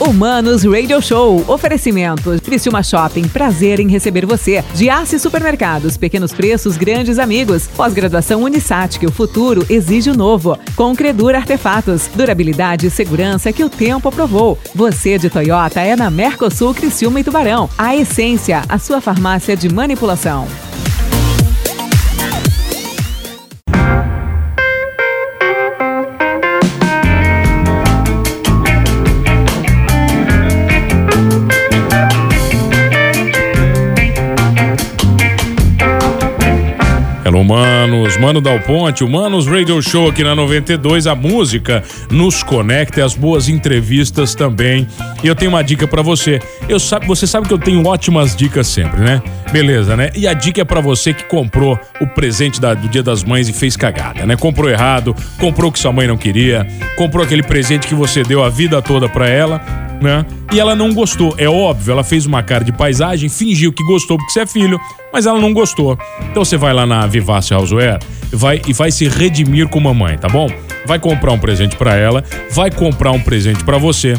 Humanos Radio Show. Oferecimento. Criciúma Shopping. Prazer em receber você. Giasse Supermercados. Pequenos preços, grandes amigos. Pós-graduação Unisat, que o futuro exige o novo. Com Credura Artefatos. Durabilidade e segurança que o tempo aprovou. Você de Toyota é na Mercosul Criciúma e Tubarão. A Essência, a sua farmácia de manipulação. Humanos, Mano Dal Ponte, Humanos Radio Show aqui na 92. A música nos conecta, as boas entrevistas também. E eu tenho uma dica para você. Eu sabe, você sabe que eu tenho ótimas dicas sempre, né? Beleza, né? E a dica é para você que comprou o presente da, do Dia das Mães e fez cagada, né? Comprou errado, comprou o que sua mãe não queria, comprou aquele presente que você deu a vida toda para ela né? E ela não gostou. É óbvio, ela fez uma cara de paisagem, fingiu que gostou porque você é filho, mas ela não gostou. Então você vai lá na Vivace Houseware vai, e vai se redimir com mamãe, tá bom? Vai comprar um presente para ela, vai comprar um presente para você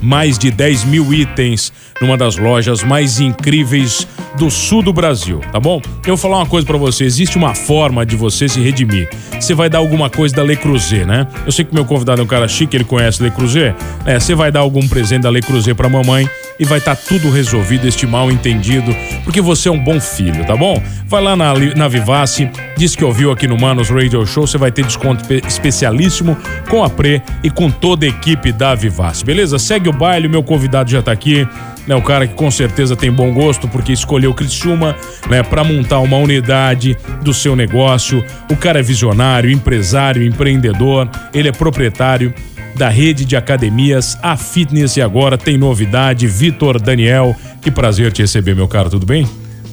mais de 10 mil itens numa das lojas mais incríveis do sul do Brasil, tá bom? Eu vou falar uma coisa para você, existe uma forma de você se redimir. Você vai dar alguma coisa da Le Creuset, né? Eu sei que meu convidado é um cara chique, ele conhece Le Creuset. É, você vai dar algum presente da Le Creuset pra mamãe e vai estar tá tudo resolvido, este mal entendido, porque você é um bom filho, tá bom? Vai lá na, na Vivace, diz que ouviu aqui no Manos Radio Show, você vai ter desconto especialíssimo com a Pre e com toda a equipe da Vivace, beleza? Segue o baile, meu convidado já tá aqui, né? O cara que com certeza tem bom gosto porque escolheu Criciúma, né, para montar uma unidade do seu negócio. O cara é visionário, empresário, empreendedor, ele é proprietário da rede de academias A Fitness e agora tem novidade, Vitor Daniel. Que prazer te receber, meu caro, tudo bem?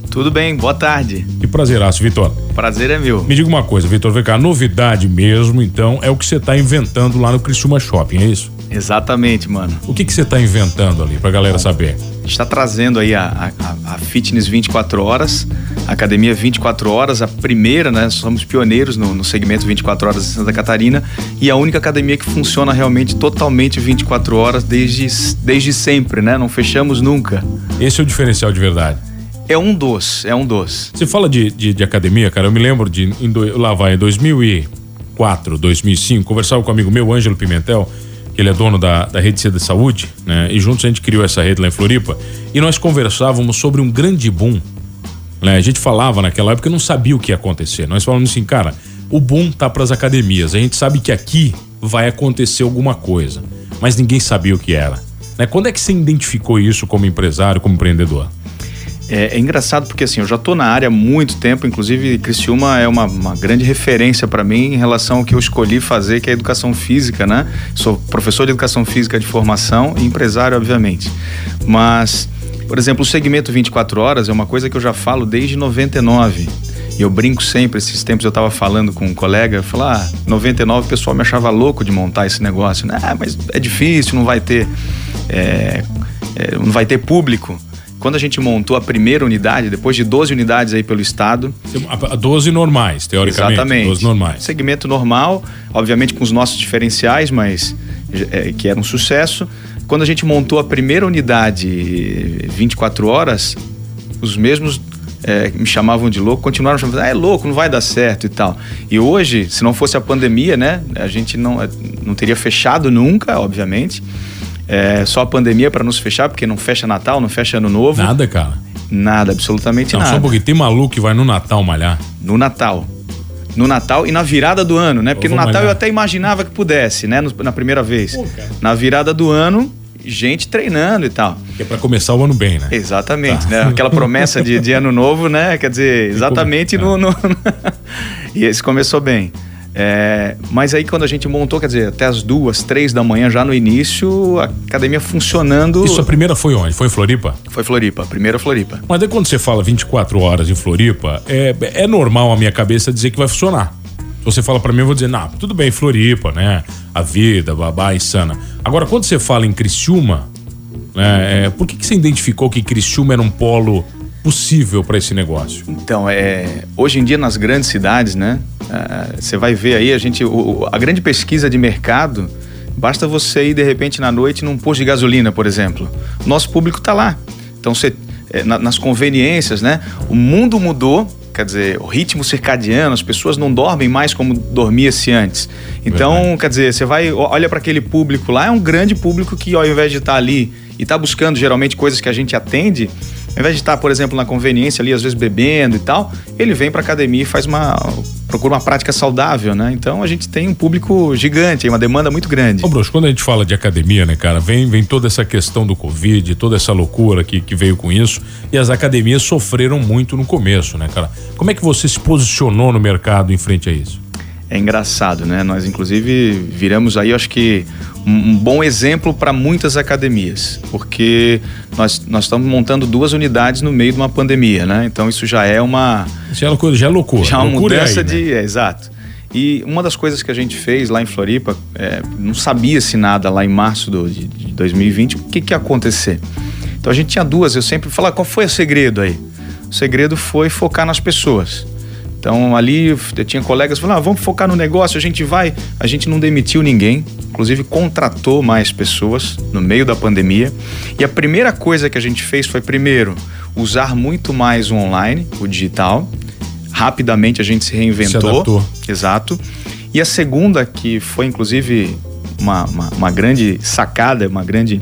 Tudo bem, boa tarde. Que prazeraço, Vitor. Prazer é meu. Me diga uma coisa, Vitor, vem cá, novidade mesmo, então, é o que você está inventando lá no Criciúma Shopping, é isso? Exatamente, mano. O que que você está inventando ali pra galera saber? A gente está trazendo aí a, a, a, Fitness 24 horas, a Academia 24 horas, a primeira, né? Somos pioneiros no, no segmento 24 horas de Santa Catarina e a única academia que funciona realmente totalmente 24 horas desde, desde sempre, né? Não fechamos nunca. Esse é o diferencial de verdade. É um dos, é um dos. Você fala de, de, de academia, cara, eu me lembro de em lá vai, em 2004, 2005, conversava com um amigo meu, Ângelo Pimentel, que ele é dono da, da Rede C de Saúde, né? E juntos a gente criou essa rede lá em Floripa. E nós conversávamos sobre um grande boom. Né? A gente falava naquela época, não sabia o que ia acontecer. Nós falamos assim, cara, o boom tá para as academias. A gente sabe que aqui vai acontecer alguma coisa, mas ninguém sabia o que era. Né? Quando é que você identificou isso como empresário, como empreendedor? É, é, engraçado porque assim, eu já estou na área há muito tempo, inclusive Criciúma é uma, uma grande referência para mim em relação ao que eu escolhi fazer, que é a educação física, né? Sou professor de educação física de formação e empresário, obviamente. Mas, por exemplo, o segmento 24 horas é uma coisa que eu já falo desde 99. E eu brinco sempre, esses tempos eu estava falando com um colega, falar, ah, 99 o pessoal me achava louco de montar esse negócio, né? Ah, mas é difícil, não vai ter. É, é, não vai ter público. Quando a gente montou a primeira unidade, depois de 12 unidades aí pelo estado. 12 normais, teoricamente. Exatamente. 12 normais. Segmento normal, obviamente com os nossos diferenciais, mas é, que era um sucesso. Quando a gente montou a primeira unidade 24 horas, os mesmos é, me chamavam de louco, continuaram chamando, ah, é louco, não vai dar certo e tal. E hoje, se não fosse a pandemia, né, a gente não, não teria fechado nunca, obviamente. É, só a pandemia para nos fechar, porque não fecha Natal, não fecha Ano Novo. Nada, cara. Nada, absolutamente não, nada. Só porque tem maluco que vai no Natal malhar. No Natal. No Natal e na virada do ano, né? Porque no Natal malhar. eu até imaginava que pudesse, né? na primeira vez. Pô, na virada do ano, gente treinando e tal. Que é pra começar o ano bem, né? Exatamente, tá. né? Aquela promessa de, de ano novo, né? Quer dizer, exatamente no, no... e esse começou bem. É, mas aí quando a gente montou, quer dizer, até as duas, três da manhã, já no início, a academia funcionando. Isso a primeira foi onde? Foi em Floripa? Foi Floripa, a primeira Floripa. Mas aí quando você fala 24 horas em Floripa, é, é normal a minha cabeça dizer que vai funcionar. Se você fala para mim, eu vou dizer, não, tudo bem, Floripa, né? A vida, babá, insana. Agora, quando você fala em Criciúma, né, é, por que, que você identificou que Criciúma era um polo possível para esse negócio? Então, é, hoje em dia nas grandes cidades, né? É, você vai ver aí, a gente, o, a grande pesquisa de mercado Basta você ir de repente na noite num posto de gasolina, por exemplo. Nosso público está lá. Então você é, na, nas conveniências, né? O mundo mudou, quer dizer, o ritmo circadiano, as pessoas não dormem mais como dormia-se antes. Então, Verdade. quer dizer, você vai, olha para aquele público lá, é um grande público que ao invés de estar tá ali e está buscando geralmente coisas que a gente atende, ao invés de estar, por exemplo, na conveniência ali, às vezes bebendo e tal, ele vem para academia e faz uma procura uma prática saudável, né? Então a gente tem um público gigante, uma demanda muito grande. Ô, Bruxo, quando a gente fala de academia, né, cara, vem, vem toda essa questão do Covid, toda essa loucura que, que veio com isso, e as academias sofreram muito no começo, né, cara? Como é que você se posicionou no mercado em frente a isso? É engraçado, né? Nós, inclusive, viramos aí, acho que, um, bom exemplo para muitas academias, porque nós, nós estamos montando duas unidades no meio de uma pandemia, né? Então, isso já é uma. Já é, já é loucura. Já é uma mudança aí, de. Né? É, exato. E uma das coisas que a gente fez lá em Floripa, é, não sabia-se nada lá em março do, de, de 2020, o que, que ia acontecer. Então, a gente tinha duas, eu sempre falava, qual foi o segredo aí? O segredo foi focar nas pessoas. Então ali eu tinha colegas falando, ah, vamos focar no negócio, a gente vai. A gente não demitiu ninguém, inclusive contratou mais pessoas no meio da pandemia. E a primeira coisa que a gente fez foi, primeiro, usar muito mais o online, o digital. Rapidamente a gente se reinventou. Se adaptou. Exato. E a segunda, que foi inclusive uma, uma, uma grande sacada, uma grande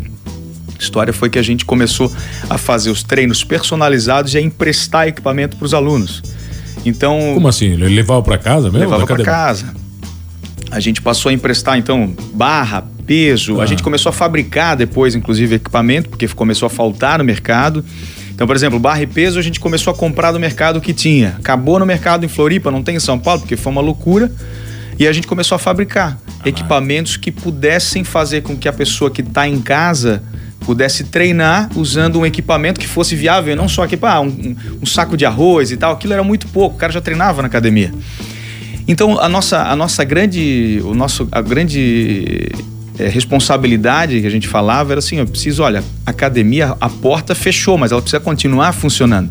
história, foi que a gente começou a fazer os treinos personalizados e a emprestar equipamento para os alunos. Então. Como assim? Ele levava para casa mesmo? Levava para casa. A gente passou a emprestar, então, barra, peso. Ah. A gente começou a fabricar depois, inclusive, equipamento, porque começou a faltar no mercado. Então, por exemplo, barra e peso a gente começou a comprar do mercado que tinha. Acabou no mercado em Floripa, não tem em São Paulo, porque foi uma loucura. E a gente começou a fabricar ah, equipamentos que pudessem fazer com que a pessoa que está em casa pudesse treinar usando um equipamento que fosse viável, não só equipar ah, um, um, saco de arroz e tal, aquilo era muito pouco, o cara já treinava na academia. Então a nossa, a nossa grande, o nosso, a grande é, responsabilidade que a gente falava era assim, eu preciso, olha, a academia, a porta fechou, mas ela precisa continuar funcionando.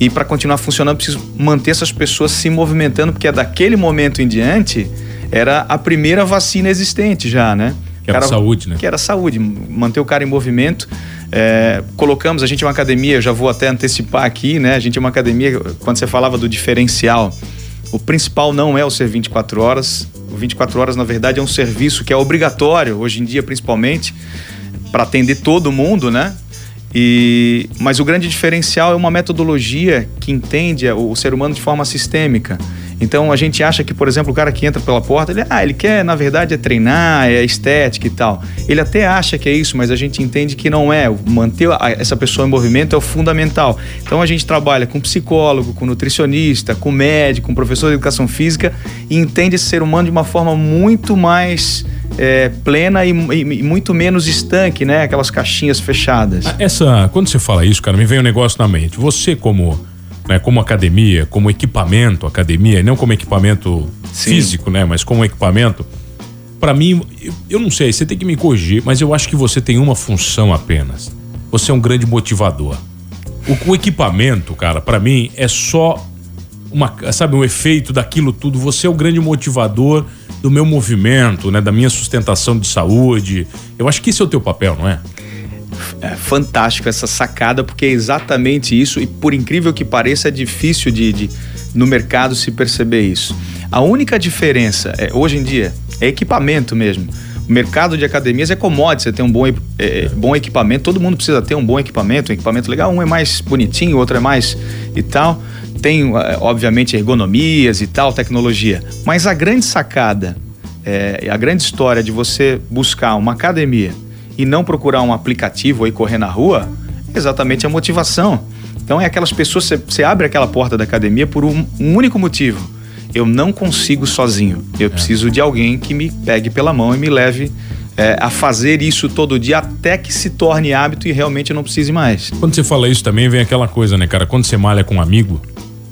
E para continuar funcionando, preciso manter essas pessoas se movimentando, porque é daquele momento em diante era a primeira vacina existente já, né? Que era cara, saúde, né? Que era saúde, manter o cara em movimento. É, colocamos, a gente é uma academia, já vou até antecipar aqui, né? A gente é uma academia, quando você falava do diferencial, o principal não é o ser 24 horas. O 24 horas, na verdade, é um serviço que é obrigatório, hoje em dia, principalmente, para atender todo mundo, né? E, mas o grande diferencial é uma metodologia que entende o ser humano de forma sistêmica. Então a gente acha que, por exemplo, o cara que entra pela porta, ele, ah, ele quer, na verdade, é treinar, é estética e tal. Ele até acha que é isso, mas a gente entende que não é. Manter essa pessoa em movimento é o fundamental. Então a gente trabalha com psicólogo, com nutricionista, com médico, com professor de educação física e entende esse ser humano de uma forma muito mais é, plena e, e, muito menos estanque, né? Aquelas caixinhas fechadas. Ah, essa, quando você fala isso, cara, me vem um negócio na mente. Você como né, como academia, como equipamento academia, não como equipamento Sim. físico, né, mas como equipamento. Para mim, eu não sei, você tem que me corrigir, mas eu acho que você tem uma função apenas. Você é um grande motivador. O, o equipamento, cara, para mim é só uma, sabe, um efeito daquilo tudo. Você é o grande motivador do meu movimento, né, da minha sustentação de saúde. Eu acho que esse é o teu papel, não é? É fantástico essa sacada, porque é exatamente isso, e por incrível que pareça, é difícil de, de no mercado se perceber isso. A única diferença é, hoje em dia é equipamento mesmo. O mercado de academias é commodity, você tem um bom, é, é, bom equipamento, todo mundo precisa ter um bom equipamento, um equipamento legal, um é mais bonitinho, outro é mais e tal. Tem, é, obviamente, ergonomias e tal, tecnologia. Mas a grande sacada, é, a grande história de você buscar uma academia e não procurar um aplicativo e correr na rua, é exatamente a motivação. Então é aquelas pessoas, você abre aquela porta da academia por um, um único motivo. Eu não consigo sozinho. Eu é. preciso de alguém que me pegue pela mão e me leve é, a fazer isso todo dia até que se torne hábito e realmente eu não precise mais. Quando você fala isso também vem aquela coisa, né, cara? Quando você malha com um amigo,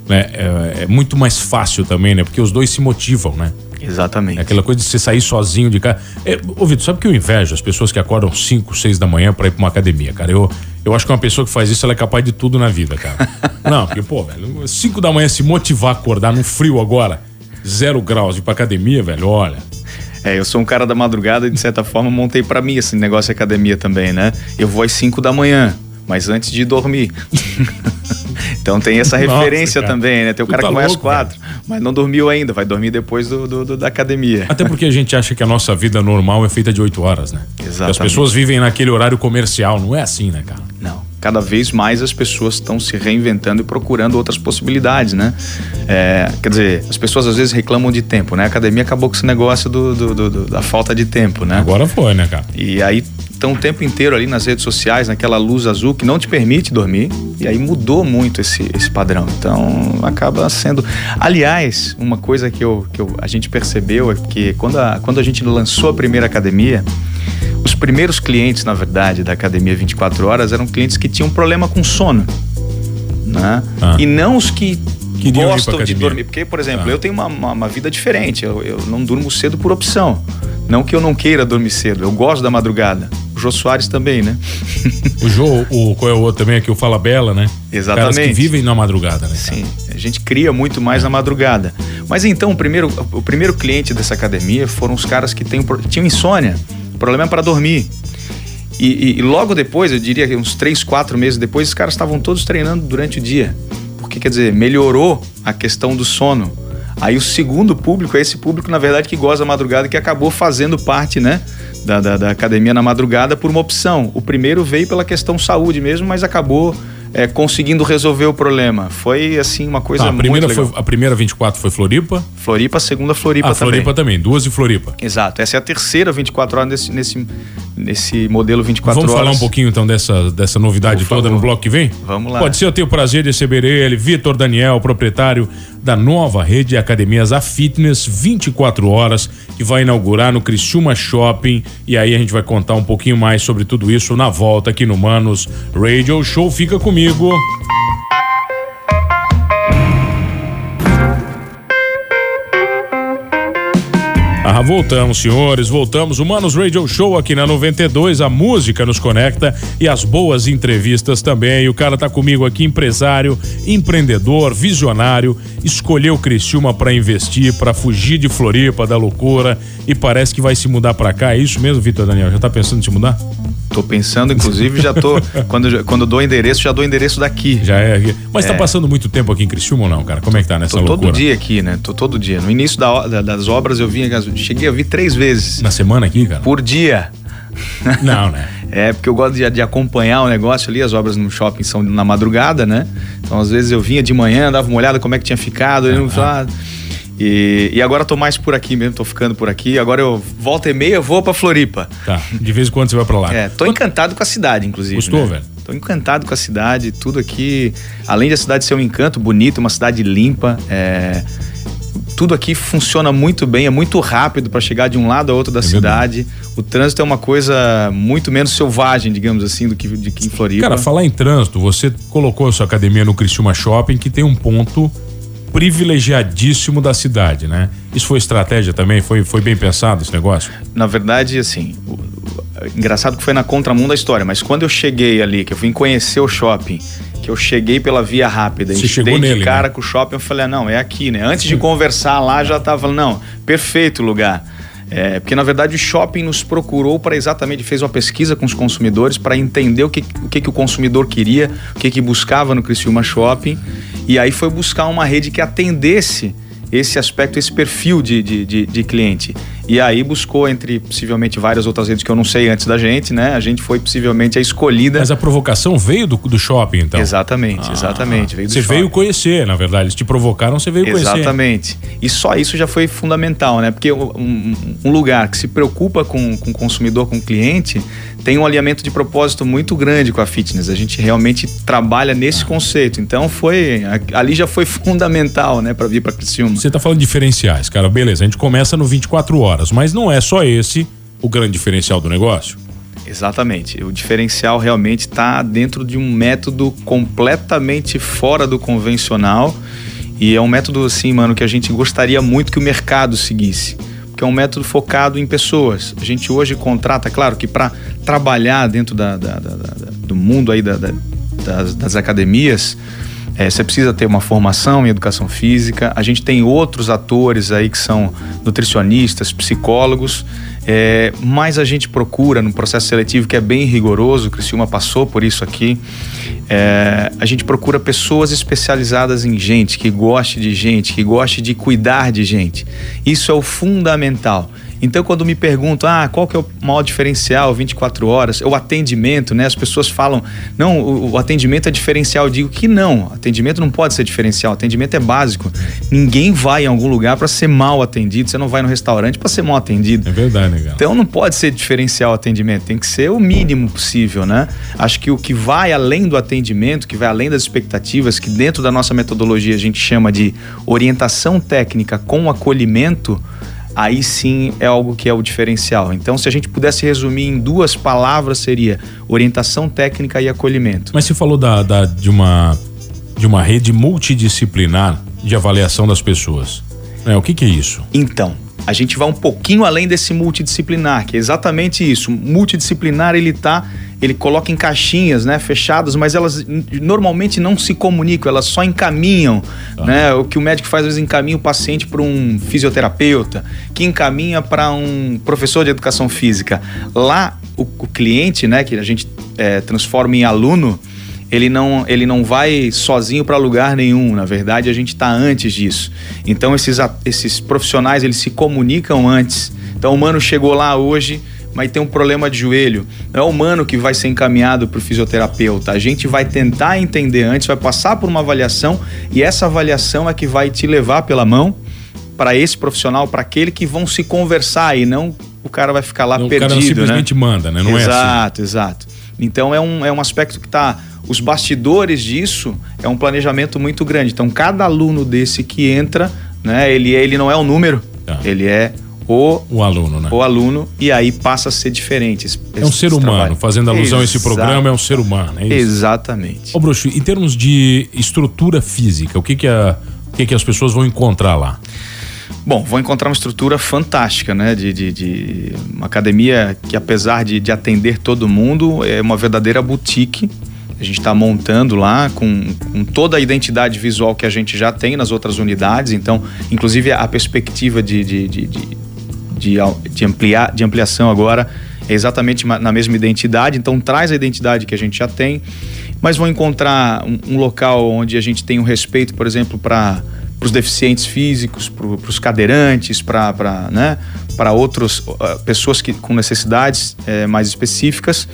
né, é, é muito mais fácil também, né? Porque os dois se motivam, né? Exatamente. É aquela coisa de você sair sozinho de casa. É, ô, Vitor, sabe que eu invejo as pessoas que acordam 5, 6 da manhã para ir pra uma academia, cara? Eu, eu acho que uma pessoa que faz isso, ela é capaz de tudo na vida, cara. Não, porque, pô, velho, 5 da manhã se motivar a acordar no frio agora, zero graus, ir pra academia, velho, olha. É, eu sou um cara da madrugada e de certa forma montei para mim esse negócio de academia também, né? Eu vou às 5 da manhã, mas antes de dormir. então tem essa referência também, né? Tem o cara tá que vai às quatro, mas não dormiu ainda, vai dormir depois do, do, do, da academia. Até porque a gente acha que a nossa vida normal é feita de oito horas, né? Exatamente. As pessoas vivem naquele horário comercial, não é assim, né, cara? Não. Cada vez mais as pessoas estão se reinventando e procurando outras possibilidades, né? É, quer dizer, as pessoas às vezes reclamam de tempo, né? A academia acabou com esse negócio do, do, do da falta de tempo, né? Agora foi, né, cara? E aí estão o tempo inteiro ali nas redes sociais, naquela luz azul que não te permite dormir. E aí mudou muito esse, esse padrão. Então acaba sendo. Aliás, uma coisa que, eu, que eu, a gente percebeu é que quando a, quando a gente lançou a primeira academia, os primeiros clientes, na verdade, da academia 24 horas eram clientes que tinham problema com sono. Né? Ah. E não os que Queriam gostam de dormir. Porque, por exemplo, ah. eu tenho uma, uma, uma vida diferente. Eu, eu não durmo cedo por opção. Não que eu não queira dormir cedo, eu gosto da madrugada. O Jô Soares também, né? o Jô, o, qual é o outro também aqui? O Fala Bela, né? Exatamente. Caras que vivem na madrugada, né? Sim, a gente cria muito mais na madrugada. Mas então, o primeiro, o primeiro cliente dessa academia foram os caras que tem, tinham insônia, problema para dormir. E, e, e, logo depois, eu diria que uns três, quatro meses depois, os caras estavam todos treinando durante o dia. Porque, quer dizer, melhorou a questão do sono Aí o segundo público é esse público, na verdade, que goza da madrugada, que acabou fazendo parte, né? Da, da, da academia na madrugada por uma opção. O primeiro veio pela questão saúde mesmo, mas acabou é, conseguindo resolver o problema. Foi assim uma coisa tá, a primeira muito legal. Foi, a primeira 24 foi Floripa? Floripa, a segunda Floripa ah, também. Floripa também, duas de Floripa. Exato. Essa é a terceira 24 horas nesse, nesse, nesse modelo 24 Vamos horas. Vamos falar um pouquinho então dessa, dessa novidade Por toda favor. no bloco que vem? Vamos lá. Pode ser, eu tenho o prazer de receber ele, Vitor Daniel, proprietário da nova rede de academias A Fitness 24 horas, que vai inaugurar no Criciúma Shopping. E aí a gente vai contar um pouquinho mais sobre tudo isso na volta aqui no Manos Radio Show. Fica comigo. Voltamos, senhores, voltamos. Humanos Radio Show aqui na 92. A música nos conecta e as boas entrevistas também. O cara tá comigo aqui, empresário, empreendedor, visionário. Escolheu Criciúma para investir, para fugir de Floripa, da loucura e parece que vai se mudar para cá. É isso mesmo, Vitor Daniel? Já tá pensando em se mudar? Tô pensando, inclusive, já tô. quando, quando dou endereço, já dou endereço daqui. Já é. Mas tá é. tá passando muito tempo aqui em Criciúma ou não, cara? Como é que tá nessa tô loucura? todo dia aqui, né? Tô todo dia. No início da, da, das obras eu vim, cheguei a vir três vezes. Na semana aqui, cara? Por dia. Não, né? é, porque eu gosto de, de, acompanhar o negócio ali, as obras no shopping são na madrugada, né? Então, às vezes eu vinha de manhã, dava uma olhada como é que tinha ficado, eu ah. E, e agora tô mais por aqui mesmo, tô ficando por aqui. Agora eu volta e meia, vou pra Floripa. Tá. De vez em quando você vai pra lá. É, tô encantado com a cidade, inclusive. Gostou, né? velho? Tô encantado com a cidade, tudo aqui. Além da cidade ser um encanto bonito, uma cidade limpa, é, tudo aqui funciona muito bem, é muito rápido para chegar de um lado a outro da é cidade. Verdade. O trânsito é uma coisa muito menos selvagem, digamos assim, do que, de que em Floripa. Cara, falar em trânsito, você colocou a sua academia no Criciúma Shopping, que tem um ponto privilegiadíssimo da cidade, né? Isso foi estratégia também? Foi, foi bem pensado esse negócio? Na verdade, assim, engraçado que foi na contramão da história, mas quando eu cheguei ali, que eu vim conhecer o shopping, que eu cheguei pela via rápida, Você chegou nele, de cara né? com o shopping, eu falei, ah, não, é aqui, né? Antes Sim. de conversar lá, já tava falando, não, perfeito lugar. É, porque na verdade o shopping nos procurou para exatamente fez uma pesquisa com os consumidores para entender o que, o que, que o consumidor queria, o que, que buscava no Criciúma Shopping e aí foi buscar uma rede que atendesse esse aspecto, esse perfil de, de, de, de, cliente. E aí buscou entre possivelmente várias outras redes que eu não sei antes da gente, né? A gente foi possivelmente a escolhida. Mas a provocação veio do, do shopping, então? Exatamente, ah, exatamente. Veio você shopping. veio conhecer, na verdade. Eles te provocaram, você veio exatamente. conhecer. Exatamente. E só isso já foi fundamental, né? Porque um, um lugar que se preocupa com, com o consumidor, com o cliente, tem um alinhamento de propósito muito grande com a fitness. A gente realmente trabalha nesse conceito. Então foi ali já foi fundamental, né, para vir para Criciúma. Você está falando de diferenciais, cara. Beleza, a gente começa no 24 horas, mas não é só esse o grande diferencial do negócio. Exatamente. O diferencial realmente está dentro de um método completamente fora do convencional e é um método assim, mano, que a gente gostaria muito que o mercado seguisse que é um método focado em pessoas. A gente hoje contrata, claro que para trabalhar dentro da, da, da, do mundo aí das, das, academias, É, você precisa ter uma formação em educação física. A gente tem outros atores aí que são nutricionistas, psicólogos, é, mas a gente procura no processo seletivo que é bem rigoroso, o Criciúma passou por isso aqui. É, a gente procura pessoas especializadas em gente, que goste de gente, que goste de cuidar de gente. Isso é o fundamental. Então, quando me perguntam, ah, qual que é o maior diferencial 24 horas? O atendimento, né? As pessoas falam, não, o, o atendimento é diferencial. Eu digo que não, atendimento não pode ser diferencial, atendimento é básico. Ninguém vai em algum lugar para ser mal atendido, você não vai no restaurante para ser mal atendido. É verdade, legal. Então não pode ser diferencial o atendimento, tem que ser o mínimo possível, né? Acho que o que vai além do atendimento, que vai além das expectativas, que dentro da nossa metodologia a gente chama de orientação técnica com acolhimento, aí sim é algo que é o diferencial. Então, se a gente pudesse resumir em duas palavras, seria orientação técnica e acolhimento. Mas você falou da, da, de, uma, de uma rede multidisciplinar de avaliação das pessoas. É, o que, que é isso? Então, a gente vai um pouquinho além desse multidisciplinar, que é exatamente isso. Multidisciplinar ele tá ele coloca em caixinhas, né, fechadas, mas elas normalmente não se comunicam, elas só encaminham, ah. né? O que o médico faz às vezes encaminha o paciente para um fisioterapeuta, que encaminha para um professor de educação física. Lá o, o cliente, né, que a gente é, transforma em aluno, ele não, ele não vai sozinho para lugar nenhum. Na verdade, a gente está antes disso. Então, esses, esses profissionais eles se comunicam antes. Então, o mano chegou lá hoje, mas tem um problema de joelho. Não é o humano que vai ser encaminhado para o fisioterapeuta. A gente vai tentar entender antes, vai passar por uma avaliação e essa avaliação é que vai te levar pela mão para esse profissional, para aquele que vão se conversar e não o cara vai ficar lá não, perdido. O cara simplesmente né? manda, né? Não exato, é assim. Exato, exato. Então é um, é um aspecto que está. Os bastidores disso é um planejamento muito grande. Então, cada aluno desse que entra, né, ele, é, ele não é um número, tá. ele é o, o aluno, né? O aluno, e aí passa a ser diferente. Esse, é um ser humano, trabalho. fazendo alusão Exato. a esse programa, é um ser humano, é isso? Exatamente. Ô, Bruxo, em termos de estrutura física, o que que, a, o que que as pessoas vão encontrar lá? Bom, vão encontrar uma estrutura fantástica, né? De, de, de uma academia que, apesar de, de atender todo mundo, é uma verdadeira boutique. A gente está montando lá com, com, toda a identidade visual que a gente já tem nas outras unidades. Então, inclusive a perspectiva de, de, de, de de, ampliar, de ampliação agora é exatamente na mesma identidade, então traz a identidade que a gente já tem, mas vão encontrar um, um local onde a gente tem um respeito, por exemplo, para os deficientes físicos, para os cadeirantes, para né, outras uh, pessoas que, com necessidades uh, mais específicas.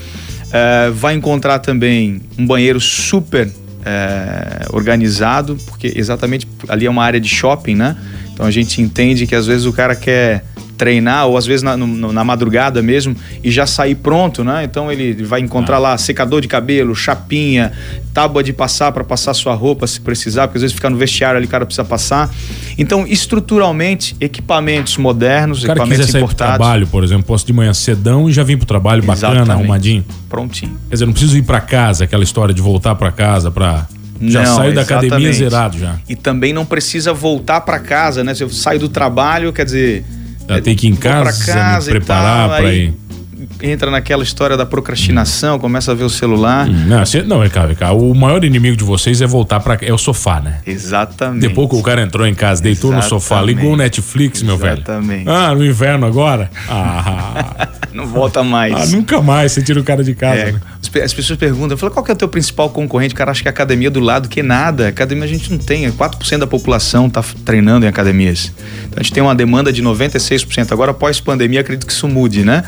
Uh, vai encontrar também um banheiro super eh, organizado, porque exatamente ali é uma área de shopping, né? Então a gente entende que às vezes o cara quer treinar, ou às vezes na, no, na madrugada mesmo, e já sair pronto, né? Então ele vai encontrar ah. lá secador de cabelo, chapinha, tábua de passar para passar sua roupa se precisar, porque às vezes fica no vestiário ali, o cara precisa passar. Então, estruturalmente, equipamentos modernos, cara equipamentos quiser importados. Pro trabalho, por exemplo, posso de manhã cedão e já vim pro trabalho Exatamente. bacana, arrumadinho. Prontinho. Quer dizer, não preciso ir para casa, aquela história de voltar para casa para já não, saiu da academia zerado já. E também não precisa voltar para casa, né? Se eu saio do trabalho, quer dizer, tem que ir em casa, casa me preparar para ir entra naquela história da procrastinação, começa a ver o celular. Hum, não, você, não, é cara, cara, o maior inimigo de vocês é voltar para é o sofá, né? Exatamente. Depois que o cara entrou em casa, deitou Exatamente. no sofá, ligou o Netflix, meu velho. Exatamente. Ah, no inverno agora? Ah. não volta mais. Ah, nunca mais você tira o cara de casa. É, né? As pessoas perguntam, falo, qual que é o teu principal concorrente? O cara acha que é a academia do lado, que nada. Academia a gente não tem, 4% da população está treinando em academias. Então a gente tem uma demanda de 96%. Agora, após pandemia, acredito que isso mude, né?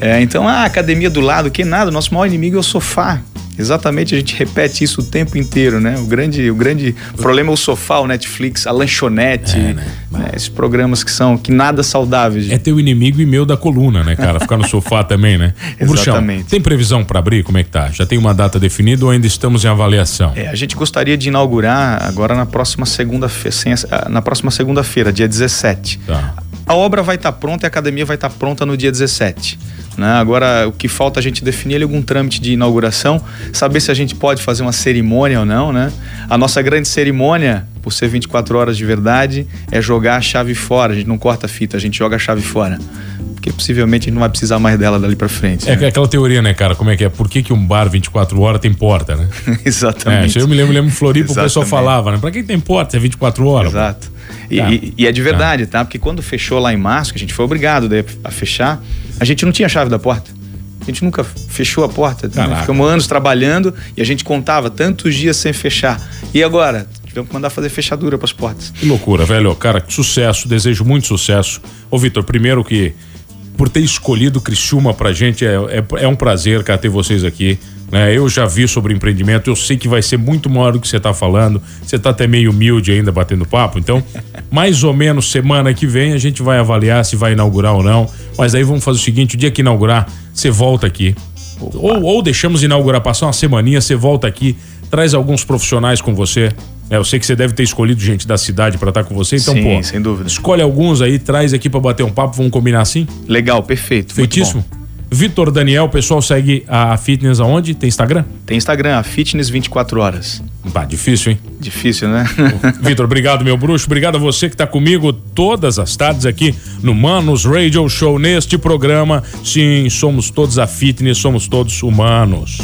É, então, a academia do lado, que nada, o nosso maior inimigo é o sofá. Exatamente, a gente repete isso o tempo inteiro, né? O grande, o grande problema é o sofá, o Netflix, a lanchonete, é, né? Né? esses programas que são que nada saudáveis. É teu inimigo e meu da coluna, né, cara? Ficar no sofá também, né? Exatamente. tem previsão para abrir? Como é que tá? Já tem uma data definida ou ainda estamos em avaliação? É, a gente gostaria de inaugurar agora na próxima segunda-feira, na próxima segunda-feira, dia 17. Tá. A obra vai estar tá pronta e a academia vai estar tá pronta no dia 17. Né? Agora, o que falta a gente definir é algum trâmite de inauguração, saber se a gente pode fazer uma cerimônia ou não. Né? A nossa grande cerimônia, por ser 24 horas de verdade, é jogar a chave fora. A gente não corta a fita, a gente joga a chave fora. Porque possivelmente a gente não vai precisar mais dela dali para frente. É né? aquela teoria, né, cara? Como é que é? Por que, que um bar 24 horas tem porta, né? Exatamente. É, eu me lembro, lembro Floripa, Exatamente. o pessoal falava, né? Pra que tem porta? É 24 horas. Exato. E, tá. e, e, é de verdade, tá. tá? Porque quando fechou lá em março, que a gente foi obrigado a fechar, a gente não tinha chave da porta. A gente nunca fechou a porta. Né? Ficamos anos trabalhando e a gente contava tantos dias sem fechar. E agora? Tivemos que mandar fazer fechadura para as portas. Que loucura, velho. Cara, sucesso, desejo muito sucesso. Ô, Vitor, primeiro que por ter escolhido Criciúma pra gente, é, é, é um prazer, cara, ter vocês aqui. Né? Eu já vi sobre empreendimento, eu sei que vai ser muito maior do que você está falando. Você está até meio humilde ainda batendo papo, então, mais ou menos semana que vem a gente vai avaliar se vai inaugurar ou não. Mas aí vamos fazer o seguinte: o dia que inaugurar, você volta aqui. Ou, ou deixamos inaugurar, passar uma semaninha, você volta aqui, traz alguns profissionais com você. É, eu sei que você deve ter escolhido gente da cidade para estar tá com você, então, Sim, pô. sem dúvida. Escolhe alguns aí, traz aqui para bater um papo, vamos combinar assim? Legal, perfeito. Feitíssimo. Vitor Daniel, o pessoal segue a Fitness aonde? Tem Instagram? Tem Instagram, a Fitness 24 horas. Bah, difícil, hein? Difícil, né? Vitor, obrigado, meu bruxo. Obrigado a você que está comigo todas as tardes aqui no Manos Radio Show, neste programa. Sim, somos todos a Fitness, somos todos humanos.